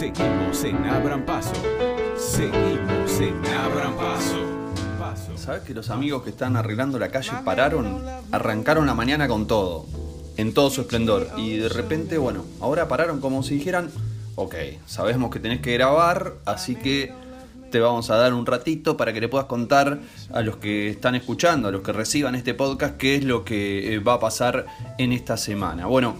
Seguimos en Abran Paso. Seguimos en Abran Paso. ¿Sabes que los amigos que están arreglando la calle pararon? Arrancaron la mañana con todo, en todo su esplendor. Y de repente, bueno, ahora pararon como si dijeran, ok, sabemos que tenés que grabar, así que te vamos a dar un ratito para que le puedas contar a los que están escuchando, a los que reciban este podcast, qué es lo que eh, va a pasar en esta semana. Bueno,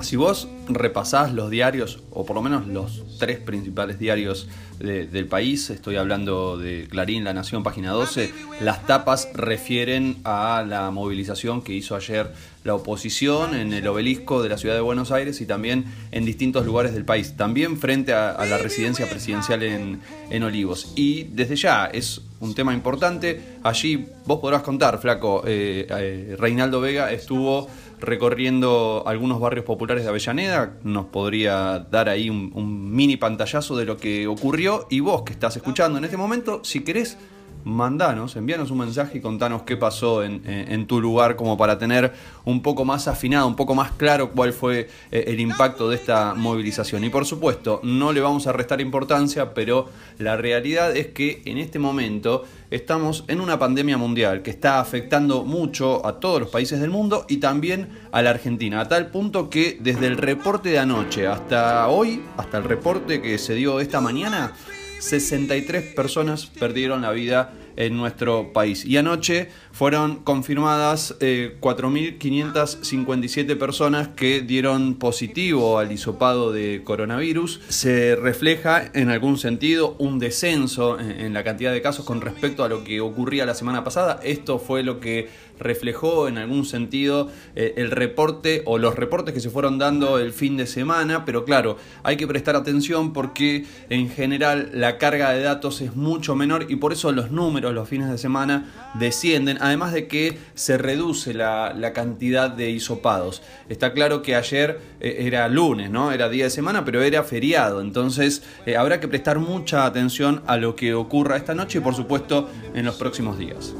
si vos repasás los diarios, o por lo menos los tres principales diarios del país, estoy hablando de Clarín, La Nación, página 12, las tapas refieren a la movilización que hizo ayer la oposición en el obelisco de la ciudad de Buenos Aires y también en distintos lugares del país, también frente a, la residencia presidencial en, Olivos. Y desde ya es un tema importante, allí vos podrás contar, flaco, eh, eh, Reinaldo Vega estuvo recorriendo algunos barrios populares de Avellaneda, nos podría dar ahí un, mini pantallazo de lo que ocurrió. Y vos que estás escuchando en este momento, si querés, mandanos, envíanos un mensaje y contanos qué pasó en, tu lugar como para tener un poco más afinado, un poco más claro cuál fue eh, el impacto de esta movilización. Y por supuesto, no le vamos a restar importancia, pero la realidad es que en este momento estamos en una pandemia mundial que está afectando mucho a todos los países del mundo y también a la Argentina, a tal punto que desde el reporte de anoche hasta hoy, hasta el reporte que se dio esta mañana, 63 personas perdieron la vida en nuestro país. Y anoche fueron confirmadas 4.557 eh, personas que dieron positivo al hisopado de coronavirus. Se refleja en algún sentido un descenso en, la cantidad de casos con respecto a lo que ocurría la semana pasada. Esto fue lo que reflejó en algún sentido eh, el reporte o los reportes que se fueron dando el fin de semana, pero claro, hay que prestar atención porque en general la carga de datos es mucho menor y por eso los números los fines de semana descienden, además de que se reduce la, cantidad de hisopados. Está claro que ayer eh, era lunes, ¿no? Era día de semana, pero era feriado, entonces eh, habrá que prestar mucha atención a lo que ocurra esta noche y por supuesto en los próximos días.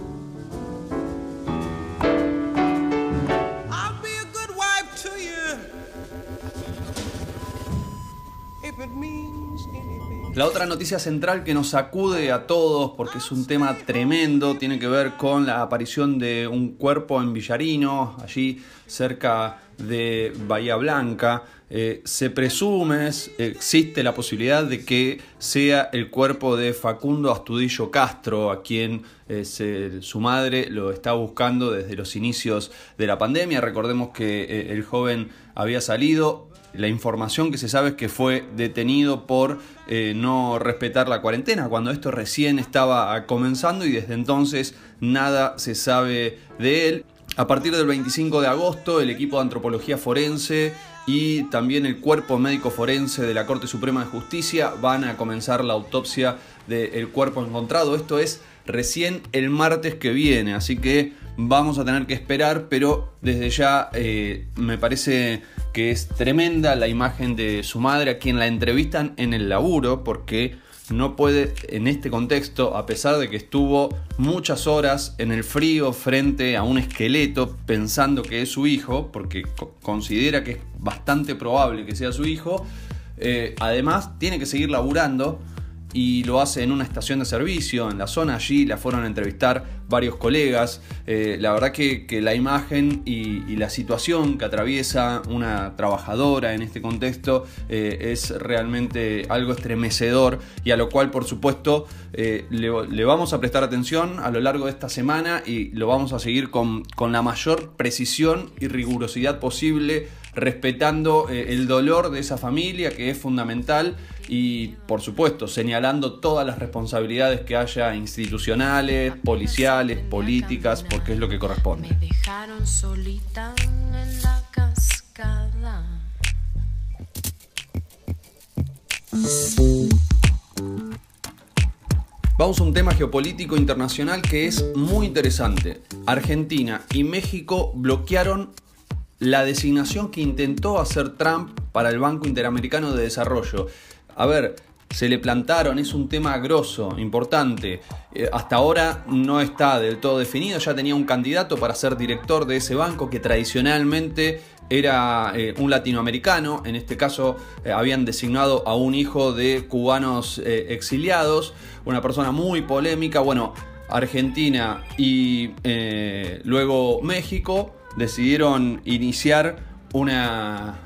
La otra noticia central que nos sacude a todos, porque es un tema tremendo, tiene que ver con la aparición de un cuerpo en Villarino, allí cerca de Bahía Blanca. Eh, se presume, existe la posibilidad de que sea el cuerpo de Facundo Astudillo Castro, a quien eh, su madre lo está buscando desde los inicios de la pandemia. Recordemos que eh, el joven había salido la información que se sabe es que fue detenido por eh, no respetar la cuarentena, cuando esto recién estaba comenzando y desde entonces nada se sabe de él. A partir del 25 de agosto, el equipo de antropología forense y también el cuerpo médico forense de la Corte Suprema de Justicia van a comenzar la autopsia del cuerpo encontrado. Esto es recién el martes que viene, así que vamos a tener que esperar, pero desde ya eh, me parece que es tremenda la imagen de su madre a quien la entrevistan en el laburo porque no puede en este contexto, a pesar de que estuvo muchas horas en el frío frente a un esqueleto pensando que es su hijo, porque considera que es bastante probable que sea su hijo, eh, además tiene que seguir laburando y lo hace en una estación de servicio en la zona. Allí la fueron a entrevistar varios colegas. Eh, la verdad que, la imagen y, la situación que atraviesa una trabajadora en este contexto eh, es realmente algo estremecedor y a lo cual por supuesto eh, le, vamos a prestar atención a lo largo de esta semana y lo vamos a seguir con, con la mayor precisión y rigurosidad posible respetando el dolor de esa familia que es fundamental y por supuesto señalando todas las responsabilidades que haya institucionales, policiales, políticas, porque es lo que corresponde. Vamos a un tema geopolítico internacional que es muy interesante. Argentina y México bloquearon la designación que intentó hacer Trump para el Banco Interamericano de Desarrollo a ver, se le plantaron, es un tema grosso, importante. Eh, hasta ahora no está del todo definido, ya tenía un candidato para ser director de ese banco que tradicionalmente era eh, un latinoamericano, en este caso eh, habían designado a un hijo de cubanos exiliados, una persona muy polémica, bueno, Argentina y luego México decidieron iniciar una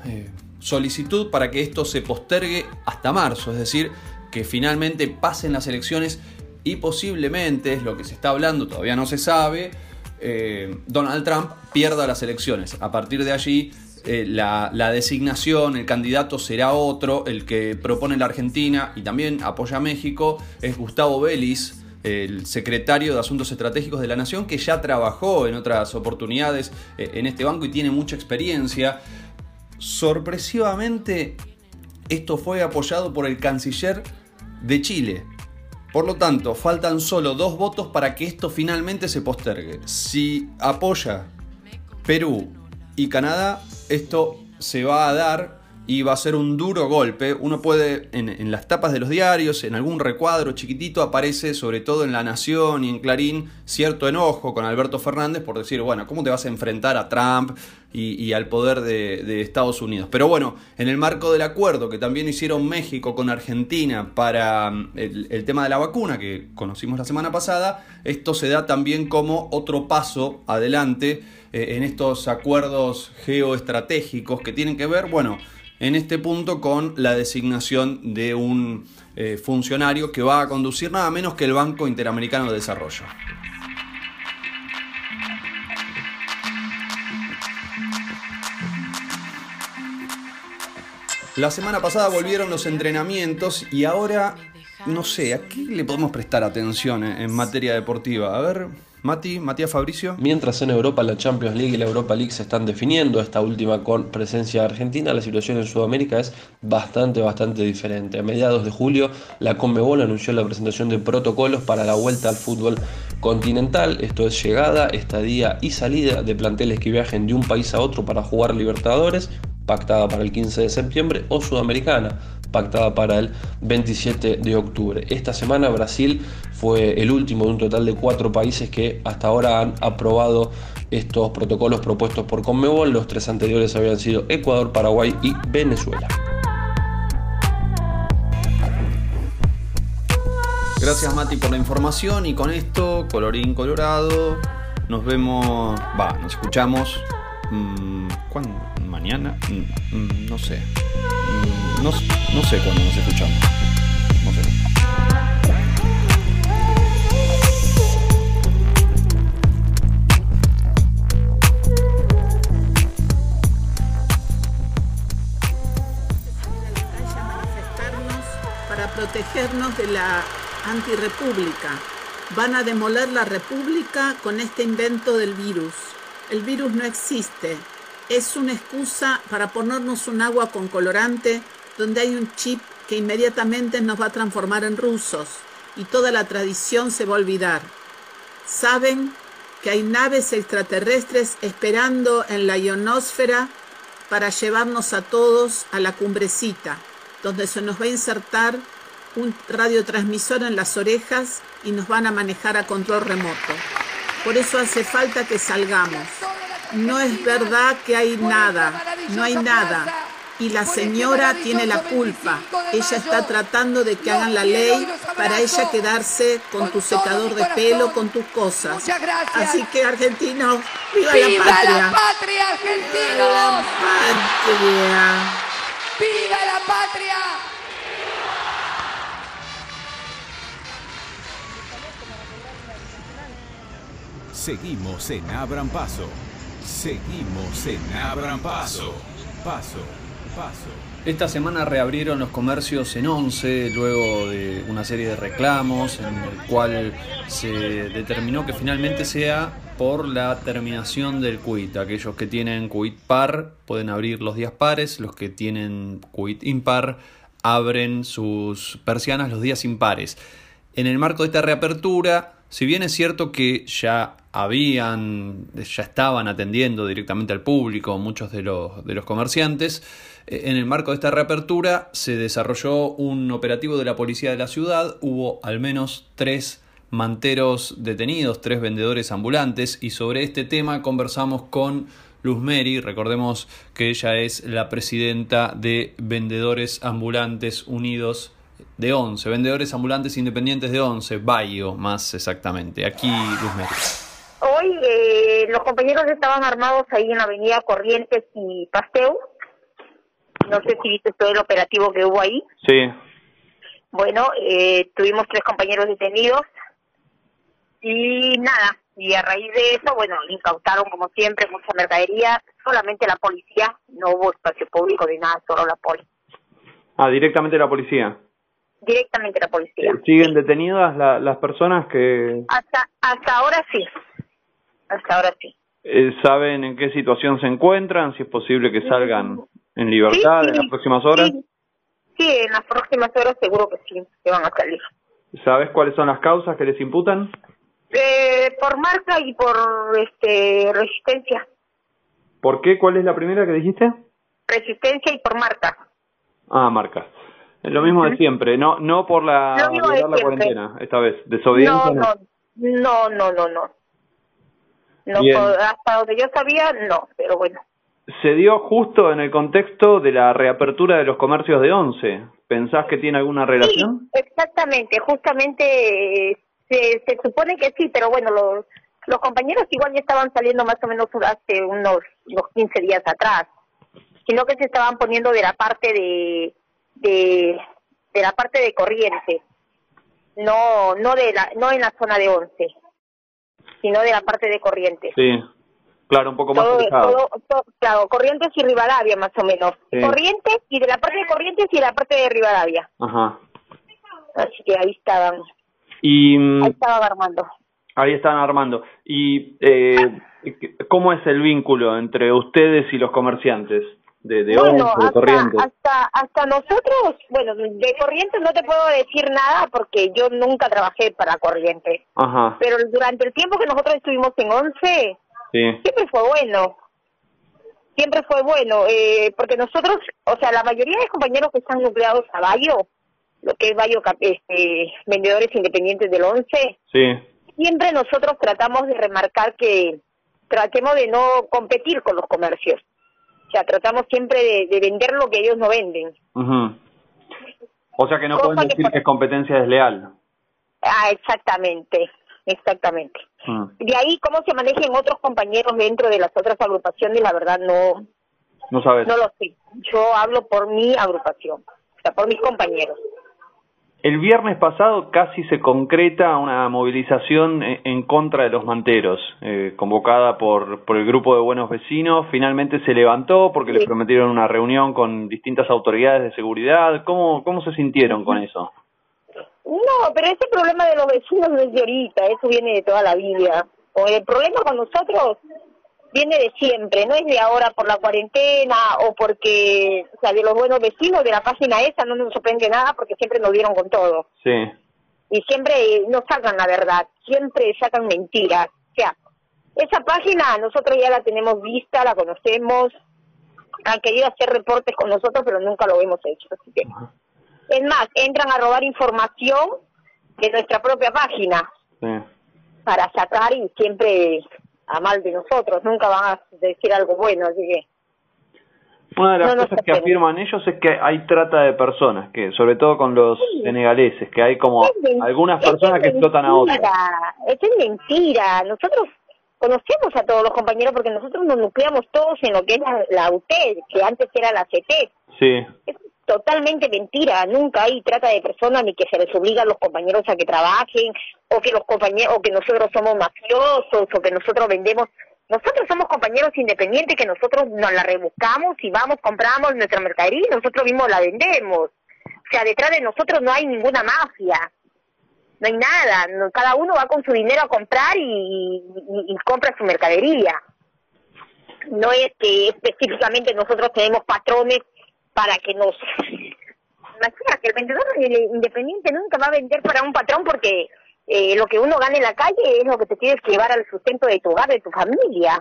solicitud para que esto se postergue hasta marzo, es decir, que finalmente pasen las elecciones y posiblemente, es lo que se está hablando, todavía no se sabe, eh, Donald Trump pierda las elecciones. A partir de allí, eh, la, designación, el candidato será otro, el que propone la Argentina y también apoya a México es Gustavo Vélez, el secretario de Asuntos Estratégicos de la Nación, que ya trabajó en otras oportunidades eh, en este banco y tiene mucha experiencia. Sorpresivamente, esto fue apoyado por el canciller de Chile, por lo tanto, faltan solo dos votos para que esto finalmente se postergue. Si apoya Perú y Canadá, esto se va a dar y va a ser un duro golpe. Uno puede, en, las tapas de los diarios, en algún recuadro chiquitito, aparece, sobre todo en La Nación y en Clarín, cierto enojo con Alberto Fernández por decir, bueno, ¿cómo te vas a enfrentar a Trump y, al poder de, Estados Unidos? Pero bueno, en el marco del acuerdo que también hicieron México con Argentina para mm, el, tema de la vacuna, que conocimos la semana pasada, esto se da también como otro paso adelante eh, en estos acuerdos geoestratégicos que tienen que ver, bueno, en este punto con la designación de un eh, funcionario que va a conducir nada menos que el Banco Interamericano de Desarrollo. La semana pasada volvieron los entrenamientos y ahora, no sé, ¿a qué le podemos prestar atención en materia deportiva? A ver, Mati, Matías Fabricio. Mientras en Europa la Champions League y la Europa League se están definiendo, esta última con presencia argentina, la situación en Sudamérica es bastante, bastante diferente. A mediados de julio, la Conmebol anunció la presentación de protocolos para la vuelta al fútbol continental, esto es llegada, estadía y salida de planteles que viajen de un país a otro para jugar Libertadores, pactada para el 15 de septiembre, o Sudamericana, pactada para el 27 de octubre. Esta semana Brasil fue el último de un total de cuatro países que hasta ahora han aprobado estos protocolos propuestos por Conmebol. Los tres anteriores habían sido Ecuador, Paraguay y Venezuela. Gracias Mati por la información y con esto, colorín colorado, nos vemos, va, nos escuchamos. Mmm, ¿Cuándo? ¿Mañana? Mm, mm, no sé. No, no sé cuándo nos escuchamos. No sé. para protegernos de la antirrepública. Van a demoler la república con este invento del virus. El virus no existe. Es una excusa para ponernos un agua con colorante donde hay un chip que inmediatamente nos va a transformar en rusos y toda la tradición se va a olvidar. Saben que hay naves extraterrestres esperando en la ionosfera para llevarnos a todos a la cumbrecita, donde se nos va a insertar un radiotransmisor en las orejas y nos van a manejar a control remoto. Por eso hace falta que salgamos. No es verdad que hay nada, no hay nada y la señora tiene la culpa. Ella está tratando de que hagan la ley para ella quedarse con tu secador de pelo, con tus cosas. Así que argentinos, viva, la patria. la patria, argentinos. la patria. Viva la patria. Seguimos en Abran Paso. Seguimos en Abran Paso. Paso. Esta semana reabrieron los comercios en 11 luego de una serie de reclamos en el cual se determinó que finalmente sea por la terminación del quit. Aquellos que tienen quit par pueden abrir los días pares, los que tienen quit impar abren sus persianas los días impares. En el marco de esta reapertura, si bien es cierto que ya habían, ya estaban atendiendo directamente al público muchos de los, de los comerciantes, eh, en el marco de esta reapertura se desarrolló un operativo de la policía de la ciudad, hubo al menos tres manteros detenidos, tres vendedores ambulantes y sobre este tema conversamos con Luz Meri. Recordemos que ella es la presidenta de Vendedores Ambulantes Unidos de 11, Vendedores Ambulantes Independientes de 11, Bayo más exactamente. Aquí Luz Meri. Hoy eh, los compañeros estaban armados ahí en la avenida Corrientes y Pasteur. No sé si viste todo el operativo que hubo ahí. Sí. Bueno, eh, tuvimos tres compañeros detenidos y nada, y a raíz de eso, bueno, incautaron como siempre mucha mercadería, solamente la policía, no hubo espacio público ni nada, solo la policía. Ah, directamente la policía. Directamente la policía. ¿Siguen detenidas la- las personas que Hasta, hasta ahora sí, hasta ahora sí. eh, saben en qué situación se encuentran? Si es posible que salgan en libertad Sí, en las próximas horas. Sí, sí, en las próximas horas seguro que sí, que van a salir. ¿Sabes cuáles son las causas que les imputan? Eh, por marca y por este resistencia. ¿Por qué? ¿Cuál es la primera que dijiste? Resistencia y por marca. Ah, marca. Lo mismo de siempre, no no por la, violar la cuarentena, esta vez. Desobediencia No, no, no, no, no, no. No, hasta donde yo sabía, no, pero bueno. Se dio justo en el contexto de la reapertura de los comercios de once. ¿Pensás que tiene alguna relación? Sí, exactamente, justamente eh, se, se supone que sí, pero bueno, los, los compañeros igual ya estaban saliendo más o menos hace unos, unos 15 días atrás, sino que se estaban poniendo de la parte de, de, de la parte de corriente, no, no de la, no en la zona de once, sino de la parte de corriente. Sí. Claro, un poco más todo, todo, todo- claro, Corrientes y Rivadavia más o menos. Sí. Corrientes y de la parte de Corrientes y de la parte de Rivadavia. Ajá. Así que ahí estaban, Y mm, ahí estaban armando. ahí están armando. ¿Y eh, cómo es el vínculo entre ustedes y los comerciantes? De, de bueno, Once, de hasta, Corrientes. hasta, hasta nosotros, bueno, de Corrientes no te puedo decir nada porque yo nunca trabajé para Corrientes. Ajá. Pero durante el tiempo que nosotros estuvimos en Once, Sí. siempre fue bueno. Siempre fue bueno, eh, porque nosotros, o sea, la mayoría de compañeros que están nucleados a Bayo, lo que es Bayo, este, vendedores independientes del 11, Sí. siempre nosotros tratamos de remarcar que tratemos de no competir con los comercios. O sea, tratamos siempre de, de vender lo que ellos no venden. O sea que no pueden que decir por- que es competencia desleal. Ah, exactamente, exactamente. Mm. De ahí cómo se manejan otros compañeros dentro de las otras agrupaciones, la verdad no, No sabes. no lo sé. Yo hablo por mi agrupación, o sea, por mis compañeros. El viernes pasado casi se concreta una movilización en, en contra de los manteros, eh, convocada por, por el grupo de buenos vecinos. Finalmente se levantó porque les prometieron una reunión con distintas autoridades de seguridad. ¿Cómo, cómo se sintieron con eso? No, pero ese problema de los vecinos no es de ahorita, eso viene de toda la vida. O el problema con nosotros viene de siempre, no es de ahora por la cuarentena o porque, o sea, de los buenos vecinos de la página esa no nos sorprende nada porque siempre nos dieron con todo. Sí, Y siempre eh, no sacan la verdad, siempre sacan mentiras. O sea, esa página nosotros ya la tenemos vista, la conocemos, han querido hacer reportes con nosotros, pero nunca lo hemos hecho. Así que, es más, entran a robar información de nuestra propia página sí. para sacar y siempre a mal de nosotros, nunca van a decir algo bueno, así que Una de las No cosas que afirman ellos es que hay trata de personas, que sobre todo con los senegaleses, que hay como algunas personas que explotan a otras. Eso es mentira. Nosotros conocemos a todos los compañeros porque nosotros nos nucleamos todos en lo que es la, la UTED, que antes era la CT. Sí, Es totalmente mentira. Nunca hay trata de personas ni que se les obliga a los compañeros a que trabajen o que los compañeros o que nosotros somos mafiosos o que nosotros vendemos. Nosotros somos compañeros independientes que nosotros nos la rebuscamos y vamos, compramos nuestra mercadería y nosotros mismos la vendemos. O sea, detrás de nosotros no hay ninguna mafia. No hay nada. No- cada uno va con su dinero a comprar y, y- y compra su mercadería. No es que específicamente nosotros tenemos patrones para que nos... Imagina que el vendedor independiente nunca va a vender para un patrón porque eh, lo que uno gana en la calle es lo que te tienes que llevar al sustento de tu hogar, de tu familia.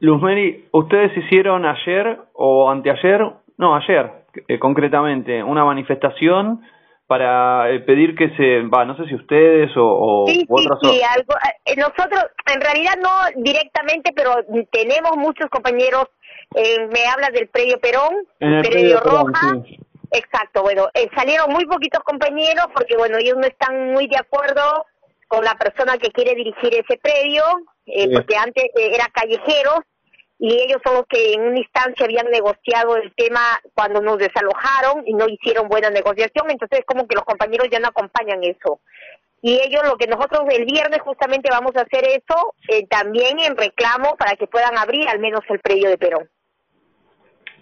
Luzmeri, ¿ustedes hicieron ayer o anteayer, no, ayer eh, concretamente, una manifestación para eh, pedir que se, va, no sé si ustedes o, o Sí, u sí, otras sí, algo, eh, nosotros en realidad no directamente, pero tenemos muchos compañeros, eh, me habla del predio Perón, En el predio predio Perón, Roja, sí. exacto, bueno, eh, salieron muy poquitos compañeros porque bueno, ellos no están muy de acuerdo con la persona que quiere dirigir ese predio, eh, Sí. porque antes eh, era callejeros y ellos son los que en una instancia habían negociado el tema cuando nos desalojaron y no hicieron buena negociación, entonces como que los compañeros ya no acompañan eso. Y ellos lo que nosotros el viernes justamente vamos a hacer eso eh, también en reclamo para que puedan abrir al menos el predio de Perón.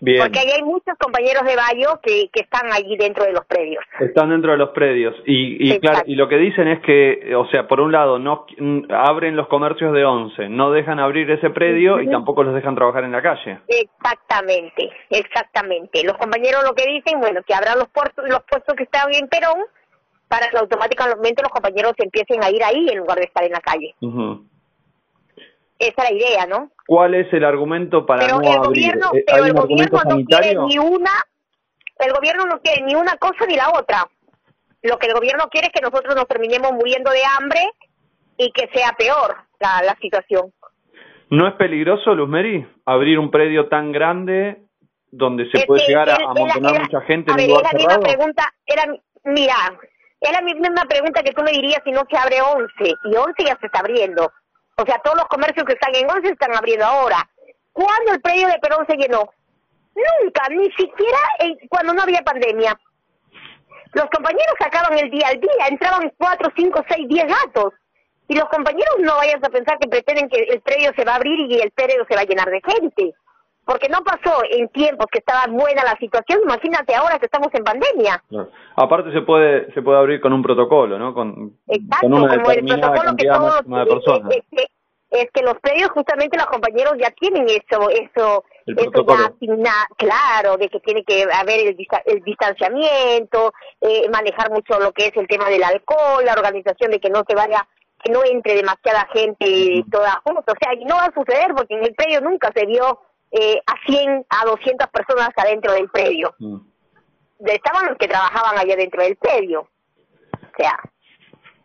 Bien, Porque ahí hay muchos compañeros de Bayo que, que están allí dentro de los predios. están dentro de los predios y, y claro, y lo que dicen es que, o sea, por un lado, no mm, abren los comercios de once, no dejan abrir ese predio y tampoco los dejan trabajar en la calle. Exactamente, exactamente. Los compañeros lo que dicen, bueno, que habrá los, puertos, los puestos que están en Perón para que automáticamente los compañeros empiecen a ir ahí en lugar de estar en la calle. Esa es la idea, ¿no? ¿Cuál es el argumento para pero no el abrir? gobierno, Eh, pero ¿Hay el un argumento gobierno no quiere sanitario? ni una, el gobierno no quiere ni una cosa ni la otra. Lo que el gobierno quiere es que nosotros nos terminemos muriendo de hambre y que sea peor la, la situación. ¿No es peligroso, Luzmeri, abrir un predio tan grande donde se Es puede que llegar a amontonar mucha gente en un lugar es la misma cerrado? pregunta, era, mira, es la misma pregunta que tú me dirías si no se abre 11, y 11 ya se está abriendo. O sea, todos los comercios que están en 11 se están abriendo ahora. ¿Cuándo el predio de Perón se llenó? Nunca, ni siquiera cuando no había pandemia. Los compañeros sacaban el día al día, entraban 4, 5, 6, 10 gatos. Y los compañeros no vayas a pensar que pretenden que el predio se va a abrir y el predio se va a llenar de gente. Porque no pasó en tiempos que estaba buena la situación, imagínate ahora que estamos en pandemia. Claro. Aparte se puede se puede abrir con un protocolo, ¿no? Con, Exacto, con una como el protocolo que todos de personas. es, que, es que los predios justamente los compañeros ya tienen eso, eso, El eso protocolo. ya asigna- claro, de que tiene que haber el, el distanciamiento, eh, manejar mucho lo que es el tema del alcohol, la organización de que no se vaya, que no entre demasiada gente toda junta, o sea, y no va a suceder porque en el predio nunca se vio eh, a 100, a 200 personas adentro del predio. Mm. Estaban los que trabajaban allá dentro del predio. O sea,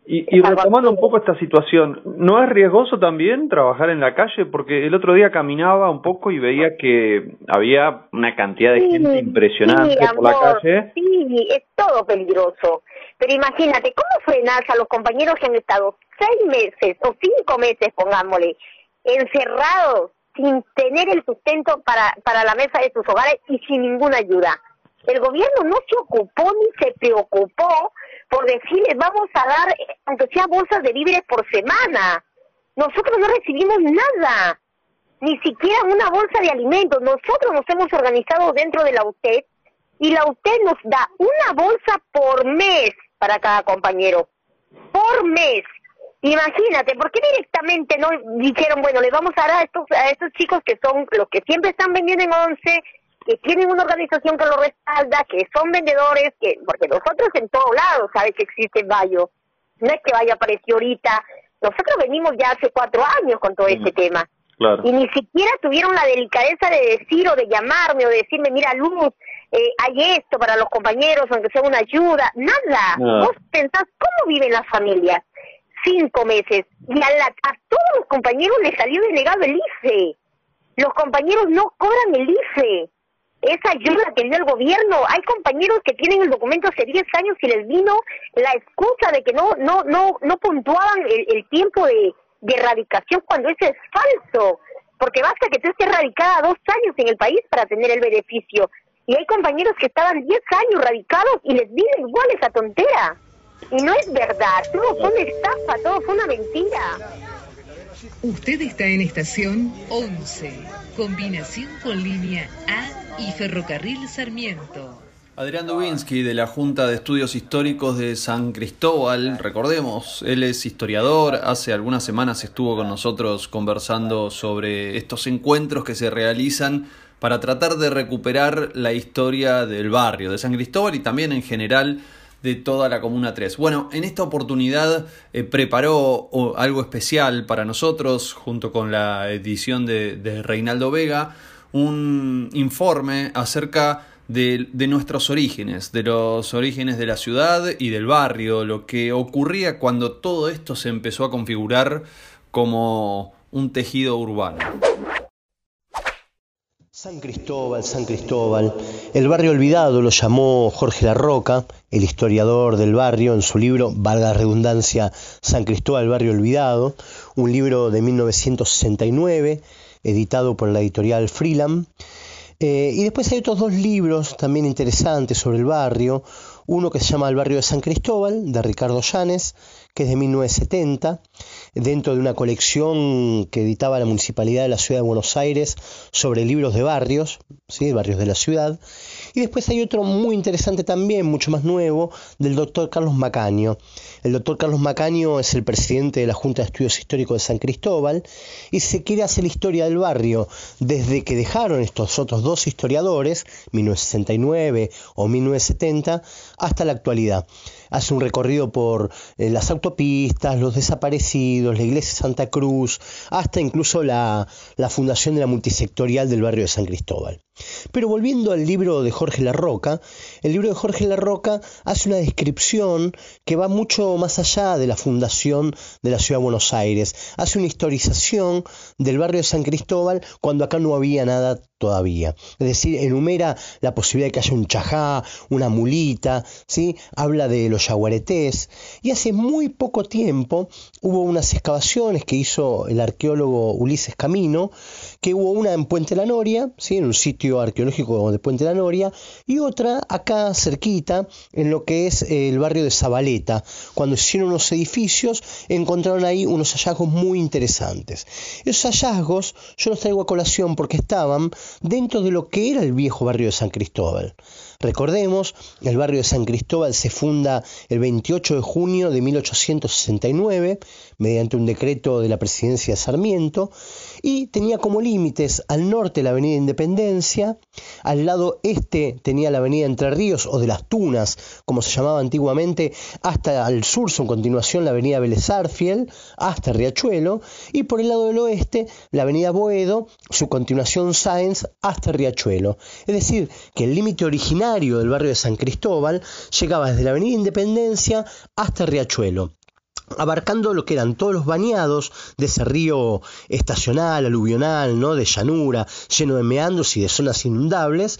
Y, y retomando un poco esta situación, ¿no es riesgoso también trabajar en la calle? Porque el otro día caminaba un poco y veía que había una cantidad de gente impresionante sí, por la calle. Sí, es todo peligroso. Pero imagínate, ¿cómo frenas a los compañeros que han estado seis meses o cinco meses, pongámosle, encerrados, sin tener el sustento para, para la mesa de sus hogares y sin ninguna ayuda? El gobierno no se ocupó ni se preocupó por decirles vamos a dar, aunque sea bolsas de víveres por semana. Nosotros no recibimos nada ni siquiera una bolsa de alimentos. Nosotros nos hemos organizado dentro de la UTED y la UTED nos da una bolsa por mes para cada compañero. Por mes. Imagínate, ¿por qué directamente no dijeron, bueno, le vamos a dar a estos, a estos chicos que son los que siempre están vendiendo en once, que tienen una organización que lo respalda, que son vendedores, que porque nosotros en todos lados sabes que existe Bayo. No es que Bayo apareció ahorita. Nosotros venimos ya hace cuatro años con todo este tema Claro. y ni siquiera tuvieron la delicadeza de decir o de llamarme o de decirme, mira Luz, eh, hay esto para los compañeros, aunque sea una ayuda, nada. Nada. Vos pensás cómo viven las familias, cinco meses, y a, la- a todos los compañeros les salió denegado el IFE. Los compañeros no cobran el IFE. Esa ayuda que dio el gobierno, hay compañeros que tienen el documento hace 10 años y les vino la excusa de que no no no no puntuaban el, el tiempo de, de erradicación cuando eso es falso, porque basta que tú estés radicada dos años en el país para tener el beneficio. Y hay compañeros que estaban 10 años radicados y les vino igual esa tontera. Y no es verdad, todo fue una estafa, todo fue una mentira. Usted está en estación 11, combinación con línea A y ferrocarril Sarmiento. Adrián Dubinsky de la Junta de Estudios Históricos de San Cristóbal, recordemos, él es historiador, hace algunas semanas estuvo con nosotros conversando sobre estos encuentros que se realizan para tratar de recuperar la historia del barrio de San Cristóbal y también en general de toda la Comuna 3. Bueno, en esta oportunidad eh, preparó algo especial para nosotros, junto con la edición de, de Reinaldo Vega, un informe acerca de, de, nuestros orígenes, de los orígenes de la ciudad y del barrio, lo que ocurría cuando todo esto se empezó a configurar como un tejido urbano. San Cristóbal, San Cristóbal. El barrio olvidado lo llamó Jorge Larroca, el historiador del barrio, en su libro, valga la redundancia, San Cristóbal, el barrio olvidado, un libro de 1969, editado por la editorial Freeland. Eh, y después hay otros dos libros también interesantes sobre el barrio. Uno que se llama El barrio de San Cristóbal, de Ricardo Llanes, que es de 1970, dentro de una colección que editaba la Municipalidad de la Ciudad de Buenos Aires sobre libros de barrios, ¿sí? barrios de la ciudad. Y después hay otro muy interesante también, mucho más nuevo, del doctor Carlos Macaño. El doctor Carlos Macaño es el presidente de la Junta de Estudios Históricos de San Cristóbal y se quiere hacer la historia del barrio desde que dejaron estos otros dos historiadores, 1969 o 1970, hasta la actualidad hace un recorrido por eh, las autopistas, los desaparecidos, la iglesia Santa Cruz, hasta incluso la, la fundación de la multisectorial del barrio de San Cristóbal. Pero volviendo al libro de Jorge Larroca, el libro de Jorge Larroca hace una descripción que va mucho más allá de la fundación de la ciudad de Buenos Aires. Hace una historización del barrio de San Cristóbal cuando acá no había nada todavía. Es decir, enumera la posibilidad de que haya un chajá, una mulita, ¿sí? habla de los yaguaretés. Y hace muy poco tiempo hubo unas excavaciones que hizo el arqueólogo Ulises Camino, que hubo una en Puente La Noria, ¿sí? en un sitio arqueológico de Puente La Noria, y otra acá cerquita, en lo que es el barrio de Zabaleta. Cuando hicieron unos edificios, encontraron ahí unos hallazgos muy interesantes. Esos hallazgos yo los traigo a colación porque estaban dentro de lo que era el viejo barrio de San Cristóbal. Recordemos, el barrio de San Cristóbal se funda el 28 de junio de 1869 mediante un decreto de la presidencia de Sarmiento y tenía como límites al norte la avenida Independencia, al lado este tenía la avenida Entre Ríos o de las Tunas, como se llamaba antiguamente, hasta al sur su continuación la avenida Vélez hasta Riachuelo y por el lado del oeste la avenida Boedo, su continuación Sáenz hasta Riachuelo. Es decir, que el límite original del barrio de San Cristóbal llegaba desde la Avenida Independencia hasta Riachuelo abarcando lo que eran todos los bañados de ese río estacional, aluvional, ¿no? de llanura, lleno de meandros y de zonas inundables,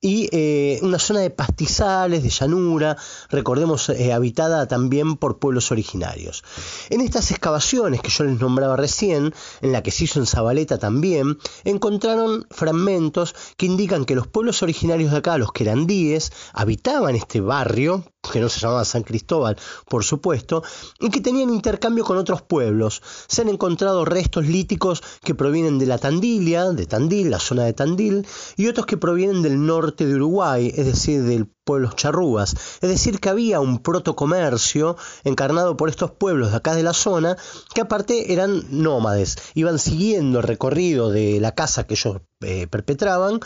y eh, una zona de pastizales, de llanura, recordemos, eh, habitada también por pueblos originarios. En estas excavaciones que yo les nombraba recién, en la que se hizo en Zabaleta también, encontraron fragmentos que indican que los pueblos originarios de acá, los querandíes, habitaban este barrio, que no se llamaba San Cristóbal, por supuesto, y que tenían intercambio con otros pueblos. Se han encontrado restos líticos que provienen de la Tandilia, de Tandil, la zona de Tandil, y otros que provienen del norte de Uruguay, es decir, del pueblos charrúas. Es decir, que había un protocomercio encarnado por estos pueblos de acá de la zona, que aparte eran nómades, iban siguiendo el recorrido de la casa que ellos eh, perpetraban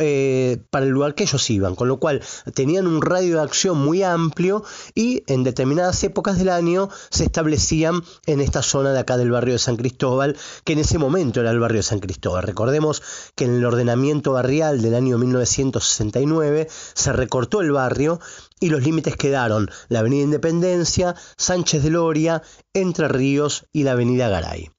eh, para el lugar que ellos iban, con lo cual tenían un radio de acción muy amplio y en determinadas épocas del año se establecían en esta zona de acá del barrio de San Cristóbal, que en ese momento era el barrio de San Cristóbal. Recordemos que en el ordenamiento barrial del año 1969 se recortó el barrio y los límites quedaron la Avenida Independencia, Sánchez de Loria, Entre Ríos y la Avenida Garay.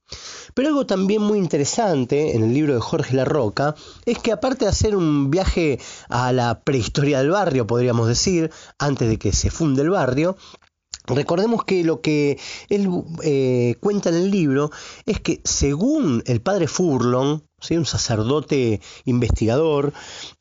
Pero algo también muy interesante en el libro de Jorge Larroca es que aparte de hacer un viaje a la prehistoria del barrio, podríamos decir, antes de que se funde el barrio, Recordemos que lo que él eh, cuenta en el libro es que según el padre Furlong, un sacerdote investigador,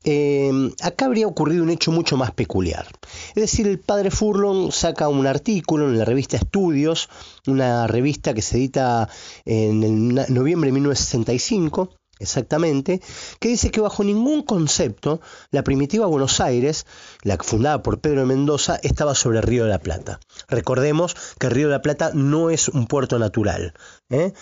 eh, acá habría ocurrido un hecho mucho más peculiar. Es decir, el padre Furlong saca un artículo en la revista Estudios, una revista que se edita en el noviembre de 1965, exactamente, que dice que bajo ningún concepto la primitiva Buenos Aires, la fundada por Pedro de Mendoza, estaba sobre el Río de la Plata. Recordemos que Río de la Plata no es un puerto natural. ¿eh?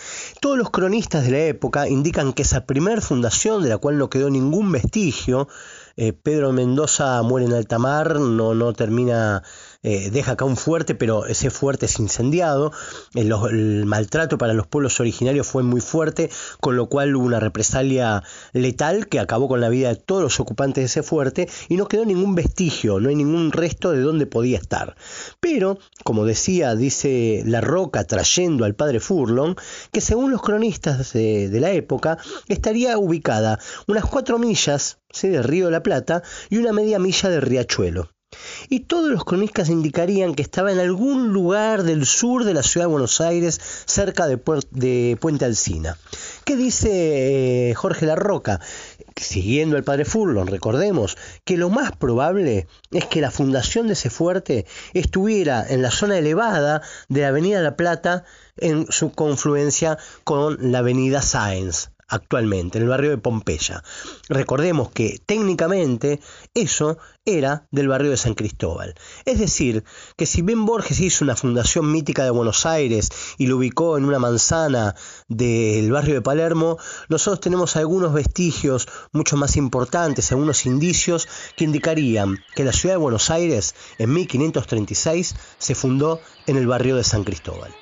Todos los cronistas de la época indican que esa primera fundación, de la cual no quedó ningún vestigio, eh, Pedro Mendoza muere en alta mar, no, no termina eh, deja acá un fuerte, pero ese fuerte es incendiado. El, el, maltrato para los pueblos originarios fue muy fuerte, con lo cual hubo una represalia letal que acabó con la vida de todos los ocupantes de ese fuerte y no quedó ningún vestigio, no hay ningún resto de dónde podía estar. Pero, como decía, dice La Roca trayendo al padre Furlong, que según los cronistas de, de la época, estaría ubicada unas cuatro millas ¿sí? río de la Plata y una media milla del riachuelo. Y todos los cronistas indicarían que estaba en algún lugar del sur de la ciudad de Buenos Aires, cerca de, Puente Alsina. ¿Qué dice eh, Jorge Larroca? Siguiendo al padre Furlong, recordemos que lo más probable es que la fundación de ese fuerte estuviera en la zona elevada de la Avenida La Plata en su confluencia con la Avenida Sáenz actualmente, en el barrio de Pompeya. Recordemos que técnicamente eso era del barrio de San Cristóbal. Es decir, que si bien Borges hizo una fundación mítica de Buenos Aires y lo ubicó en una manzana del barrio de Palermo, nosotros tenemos algunos vestigios mucho más importantes, algunos indicios que indicarían que la ciudad de Buenos Aires en 1536 se fundó en el barrio de San Cristóbal.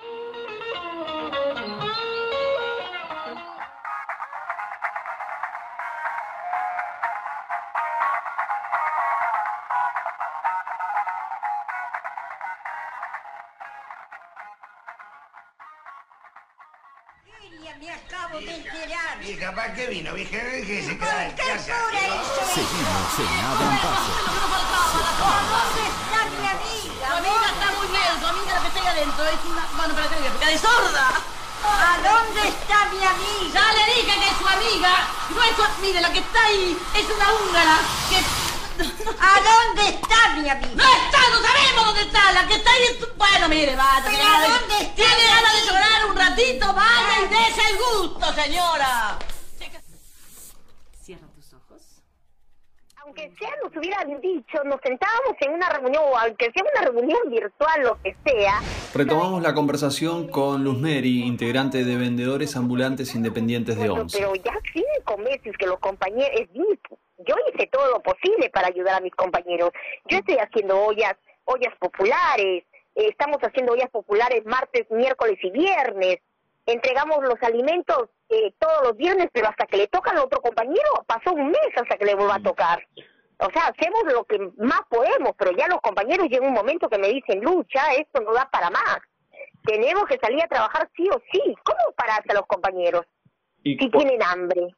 Mi amiga? Ya le dije que es su amiga. No es su... Mire, la que está ahí es una húngara que... ¿A dónde está mi amiga? No está, no sabemos dónde está. La que está ahí es... Bueno, mire, vaya. ¿Pero a dónde está? Tiene ganas de llorar un ratito, vaya y dése el gusto, señora. Aunque sea nos hubieran dicho, nos sentábamos en una reunión, o aunque sea una reunión virtual, lo que sea. Retomamos la conversación con Luz Mary, integrante de Vendedores Ambulantes Independientes de Bueno, ONCE. pero ya cinco meses que los compañeros, es yo hice todo lo posible para ayudar a mis compañeros. Yo estoy haciendo ollas, ollas populares, eh, estamos haciendo ollas populares martes, miércoles y viernes. Entregamos los alimentos eh, todos los viernes, pero hasta que le tocan a otro compañero, pasó un mes hasta que le vuelva a tocar. O sea, hacemos lo que más podemos, pero ya los compañeros llega un momento que me dicen, lucha, esto no da para más. Tenemos que salir a trabajar sí o sí. ¿Cómo pararse a los compañeros Y si tienen hambre?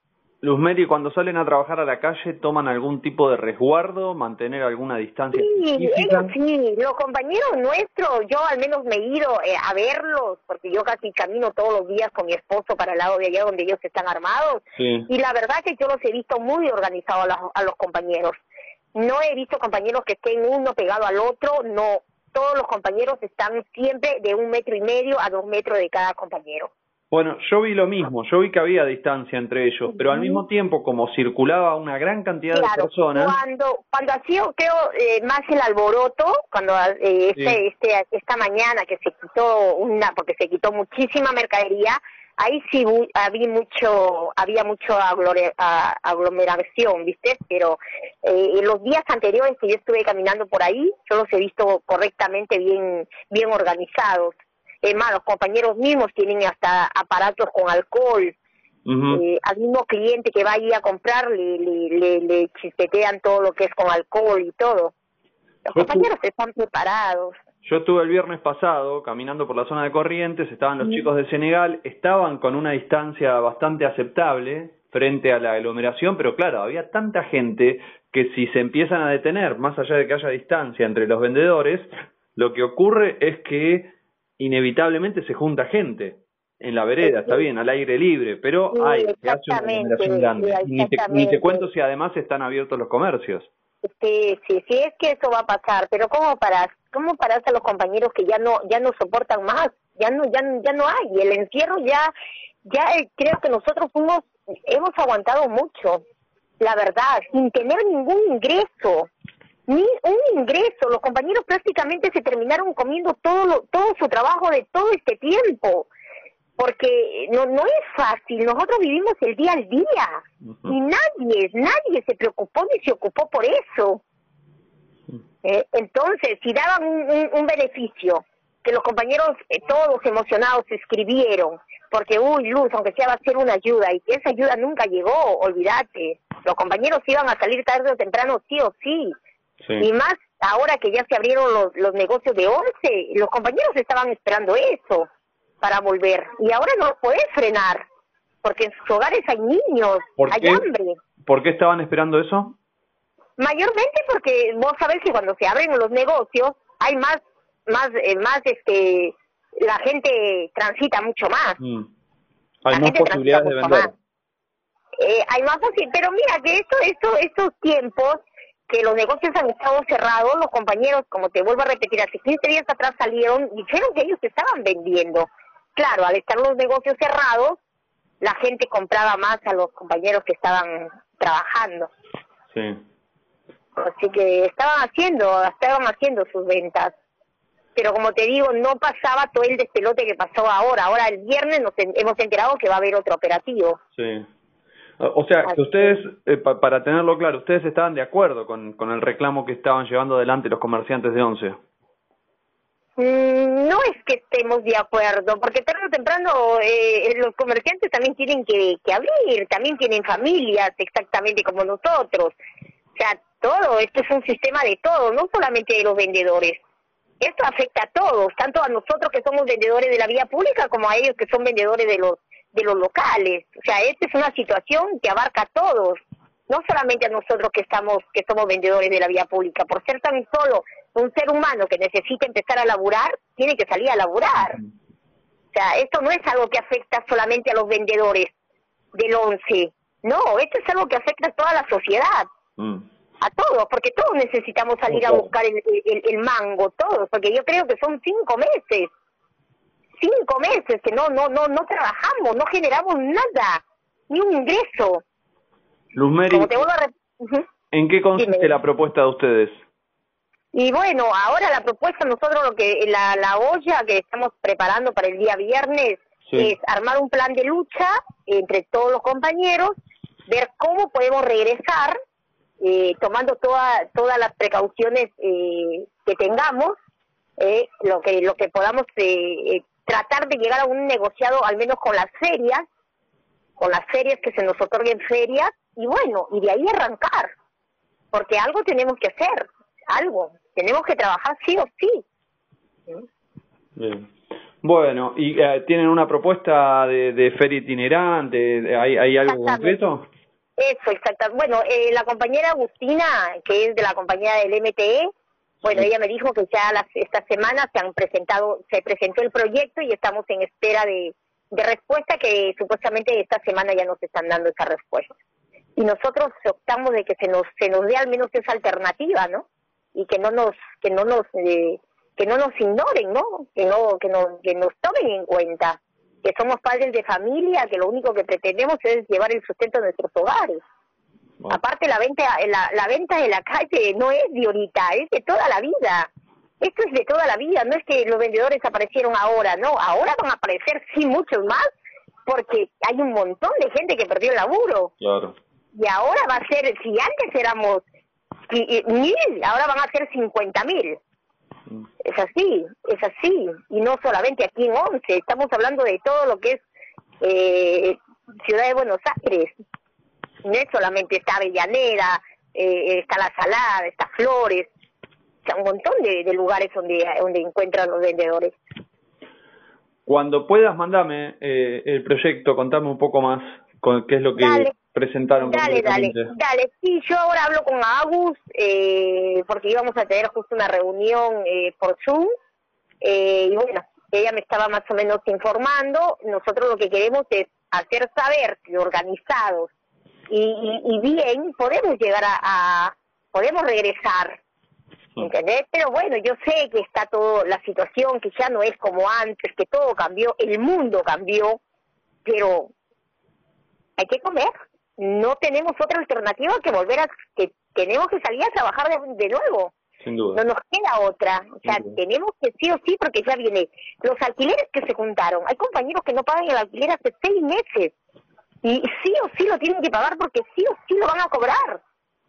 Luz Mary, cuando salen a trabajar a la calle, ¿toman algún tipo de resguardo, mantener alguna distancia Sí, ellos sí, los compañeros nuestros, yo al menos me he ido eh, a verlos, porque yo casi camino todos los días con mi esposo para el lado de allá donde ellos están armados, Sí. y la verdad que yo los he visto muy organizados a los, a los compañeros. No he visto compañeros que estén uno pegado al otro, no. Todos los compañeros están siempre de un metro y medio a dos metros de cada compañero. Bueno, yo vi lo mismo, yo vi que había distancia entre ellos, pero al mismo tiempo, como circulaba una gran cantidad de personas, cuando cuando ha sido creo eh, más el alboroto, cuando eh, este, Sí. este esta mañana que se quitó una porque se quitó muchísima mercadería, ahí sí había mucho había mucho aglomeración, ¿viste? Pero eh, en los días anteriores que yo estuve caminando por ahí, yo los he visto correctamente bien bien organizados. Es más, los compañeros mismos tienen hasta aparatos con alcohol, ujú, eh, al mismo cliente que va ahí a comprar le, le, le, le chispetean todo lo que es con alcohol y todo. Los compañeros están preparados. yo estuve el viernes pasado caminando por la zona de Corrientes, estaban los chicos de Senegal, estaban con una distancia bastante aceptable frente a la aglomeración, pero claro, había tanta gente que si se empiezan a detener, más allá de que haya distancia entre los vendedores, lo que ocurre es que inevitablemente se junta gente en la vereda, está bien, al aire libre, pero Sí, hay, se hace una aglomeración grande. sí, ni, te, ni te cuento si además están abiertos los comercios. Sí, sí, sí, es que eso va a pasar, pero ¿cómo paras? ¿Cómo paras a los compañeros que ya no ya no soportan más? Ya no ya no- ya no hay, el encierro ya ya eh, creo que nosotros fuimos hemos aguantado mucho, la verdad, sin tener ningún ingreso. Ni un ingreso, los compañeros prácticamente se terminaron comiendo todo lo- todo su trabajo de todo este tiempo. Porque no no es fácil, nosotros vivimos el día al día y nadie, nadie se preocupó ni se ocupó por eso. Eh, entonces, si daban un, un- un beneficio, que los compañeros eh, todos emocionados escribieron, porque, uy, Luz, aunque sea va a ser una ayuda, y que esa ayuda nunca llegó, olvídate. Los compañeros iban a salir tarde o temprano, sí o sí. Y más ahora que ya se abrieron los, los negocios de once, los compañeros estaban esperando eso para volver. Y ahora no los podés frenar, porque en sus hogares hay niños, ¿Por hay qué? hambre. ¿Por qué estaban esperando eso? Mayormente porque vos sabés que cuando se abren los negocios hay más, más, eh, más, este, la gente transita mucho más. Mm. Hay La más posibilidades de vender. Eh, hay más posibilidades, pero mira que esto, esto, estos tiempos que los negocios han estado cerrados, los compañeros, como te vuelvo a repetir, hace 15 días atrás salieron, dijeron que ellos estaban vendiendo. Claro, al estar los negocios cerrados, la gente compraba más a los compañeros que estaban trabajando. Sí. Así que estaban haciendo, estaban haciendo sus ventas. Pero como te digo, no pasaba todo el despelote que pasó ahora. Ahora el viernes nos hemos enterado que va a haber otro operativo. Sí. O sea, que ustedes, eh, pa- para tenerlo claro, ustedes estaban de acuerdo con, con el reclamo que estaban llevando adelante los comerciantes de Once. Mm, No es que estemos de acuerdo, porque tarde o temprano eh, los comerciantes también tienen que, que abrir, también tienen familias exactamente como nosotros. O sea, todo, esto es un sistema de todo, no solamente de los vendedores. Esto afecta a todos, tanto a nosotros que somos vendedores de la vía pública como a ellos que son vendedores de los de los locales. O sea, esta es una situación que abarca a todos, no solamente a nosotros que estamos que somos vendedores de la vía pública. Por ser tan solo un ser humano que necesita empezar a laburar, tiene que salir a laburar. O sea, esto no es algo que afecta solamente a los vendedores del once. No, esto es algo que afecta a toda la sociedad a todos, porque todos necesitamos salir a buscar el, el, el mango, todos, porque yo creo que son cinco meses, cinco meses que no, no, no, no trabajamos, no generamos nada, ni un ingreso. Luz Mary, Como te vuelvo a rep- Ujú. ¿en qué consiste Dime. la propuesta de ustedes? Y bueno, ahora la propuesta, nosotros lo que, la, la olla que estamos preparando para el día viernes Sí. es armar un plan de lucha entre todos los compañeros, ver cómo podemos regresar, eh, tomando toda, todas las precauciones eh, que tengamos, eh, lo que lo que podamos eh, eh, tratar de llegar a un negociado, al menos con las ferias, con las ferias que se nos otorguen ferias, y bueno, y de ahí arrancar, porque algo tenemos que hacer, algo, tenemos que trabajar sí o sí. Bien. Bueno, ¿y eh, tienen una propuesta de, de feria itinerante? ¿De- ¿Hay, hay algo concreto? Eso, exacto. Bueno, eh, la compañera Agustina, que es de la compañía del MTE, bueno, ella me dijo que ya las, esta semana se han presentado, se presentó el proyecto y estamos en espera de, de respuesta que supuestamente esta semana ya nos están dando esa respuesta. Y nosotros optamos de que se nos se nos dé al menos esa alternativa, ¿no? Y que no nos que no nos eh, que no nos ignoren, ¿no? Que no que no que nos tomen en cuenta que somos padres de familia, que lo único que pretendemos es llevar el sustento a nuestros hogares. Aparte la venta la, la venta de la calle no es de ahorita, es de toda la vida. Esto es de toda la vida, no es que los vendedores aparecieron ahora, no, ahora van a aparecer sí muchos más porque hay un montón de gente que perdió el laburo Claro. y ahora va a ser, si antes éramos mil, ahora van a ser cincuenta mil. Es así, es así. Y no solamente aquí en Once, estamos hablando de todo lo que es eh, Ciudad de Buenos Aires. Solamente está Avellaneda, eh, está La Salada, está Flores, o sea, un montón de, de lugares donde, donde encuentran los vendedores. Cuando puedas, mandame eh, el proyecto, contame un poco más con qué es lo que Dale. presentaron Dale, dale, dale. Sí, yo ahora hablo con Agus eh, porque íbamos a tener justo una reunión eh, por Zoom eh, y bueno, ella me estaba más o menos informando. Nosotros lo que queremos es hacer saber que organizados y, y, y bien podemos llegar a, a podemos regresar. ¿Entendés? Pero bueno, yo sé que está todo, la situación que ya no es como antes, que todo cambió, el mundo cambió, pero hay que comer. No tenemos otra alternativa que volver a, que tenemos que salir a trabajar de, de nuevo. Sin duda. No nos queda otra. O sea, tenemos que sí o sí, porque ya viene los alquileres que se juntaron. Hay compañeros que no pagan el alquiler hace seis meses. Y sí o sí lo tienen que pagar porque sí o sí lo van a cobrar.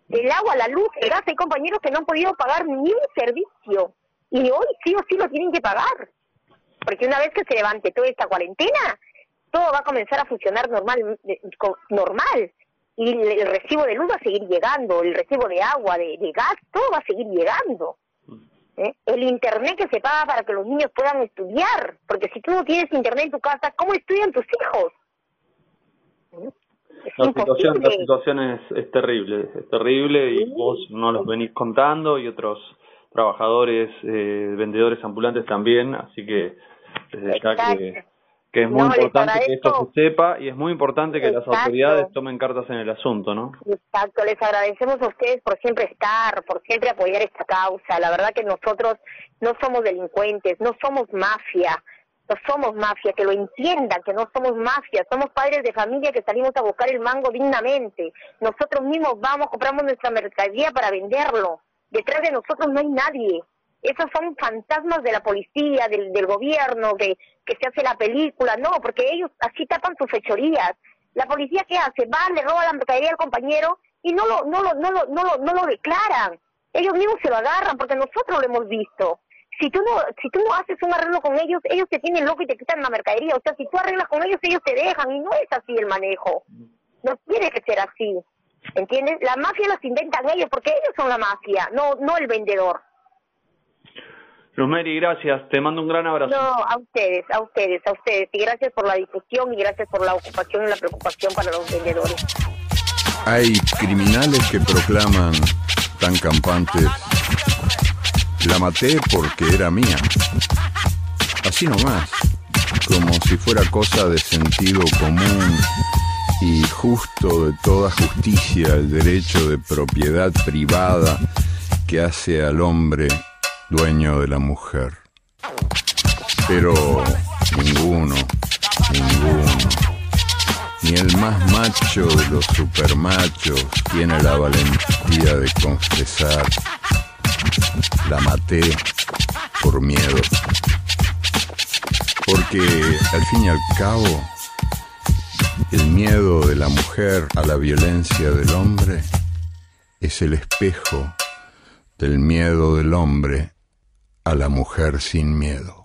El agua, la luz, el gas, hay compañeros que no han podido pagar ni un servicio y hoy sí o sí lo tienen que pagar. Porque una vez que se levante toda esta cuarentena, todo va a comenzar a funcionar normal, co- normal. Y el, el recibo de luz va a seguir llegando, el recibo de agua, de, de gas, todo va a seguir llegando. ¿eh? El internet que se paga para que los niños puedan estudiar, porque si tú no tienes internet en tu casa, ¿cómo estudian tus hijos? La situación, la situación es, es terrible, es terrible y vos no los venís contando y otros trabajadores, eh, vendedores ambulantes también, así que desde ya que, que es muy No, importante que esto se sepa y es muy importante que las autoridades tomen cartas en el asunto, ¿no? Exacto, les agradecemos a ustedes por siempre estar, por siempre apoyar esta causa. La verdad que nosotros no somos delincuentes, no somos mafia, no somos mafia, que lo entiendan, que no somos mafia, somos padres de familia que salimos a buscar el mango dignamente. Nosotros mismos vamos, compramos nuestra mercadería para venderlo. Detrás de nosotros no hay nadie. Esos son fantasmas de la policía, del, gobierno, que, que se hace la película. No, porque ellos así tapan sus fechorías. La policía qué hace? Va, le roba la mercadería al compañero y no lo, no lo, no lo, no lo, no lo declaran. Ellos mismos se lo agarran porque nosotros lo hemos visto. Si tú no, si tú no haces un arreglo con ellos, ellos te tienen loco y te quitan la mercadería. O sea, si tú arreglas con ellos, ellos te dejan y no es así el manejo. No tiene que ser así. ¿Entiendes? La mafia los inventan ellos porque ellos son la mafia, no, no el vendedor. Rosemary, gracias, te mando un gran abrazo. No, a ustedes, a ustedes, a ustedes. Y gracias por la difusión y gracias por la ocupación y la preocupación para los vendedores. Hay criminales que proclaman tan campantes, la maté porque era mía. Así nomás, como si fuera cosa de sentido común y justo de toda justicia el derecho de propiedad privada que hace al hombre dueño de la mujer. Pero ninguno, ninguno, ni el más macho de los supermachos tiene la valentía de confesar, la maté por miedo. Porque al fin y al cabo, el miedo de la mujer a la violencia del hombre es el espejo del miedo del hombre a la mujer sin miedo.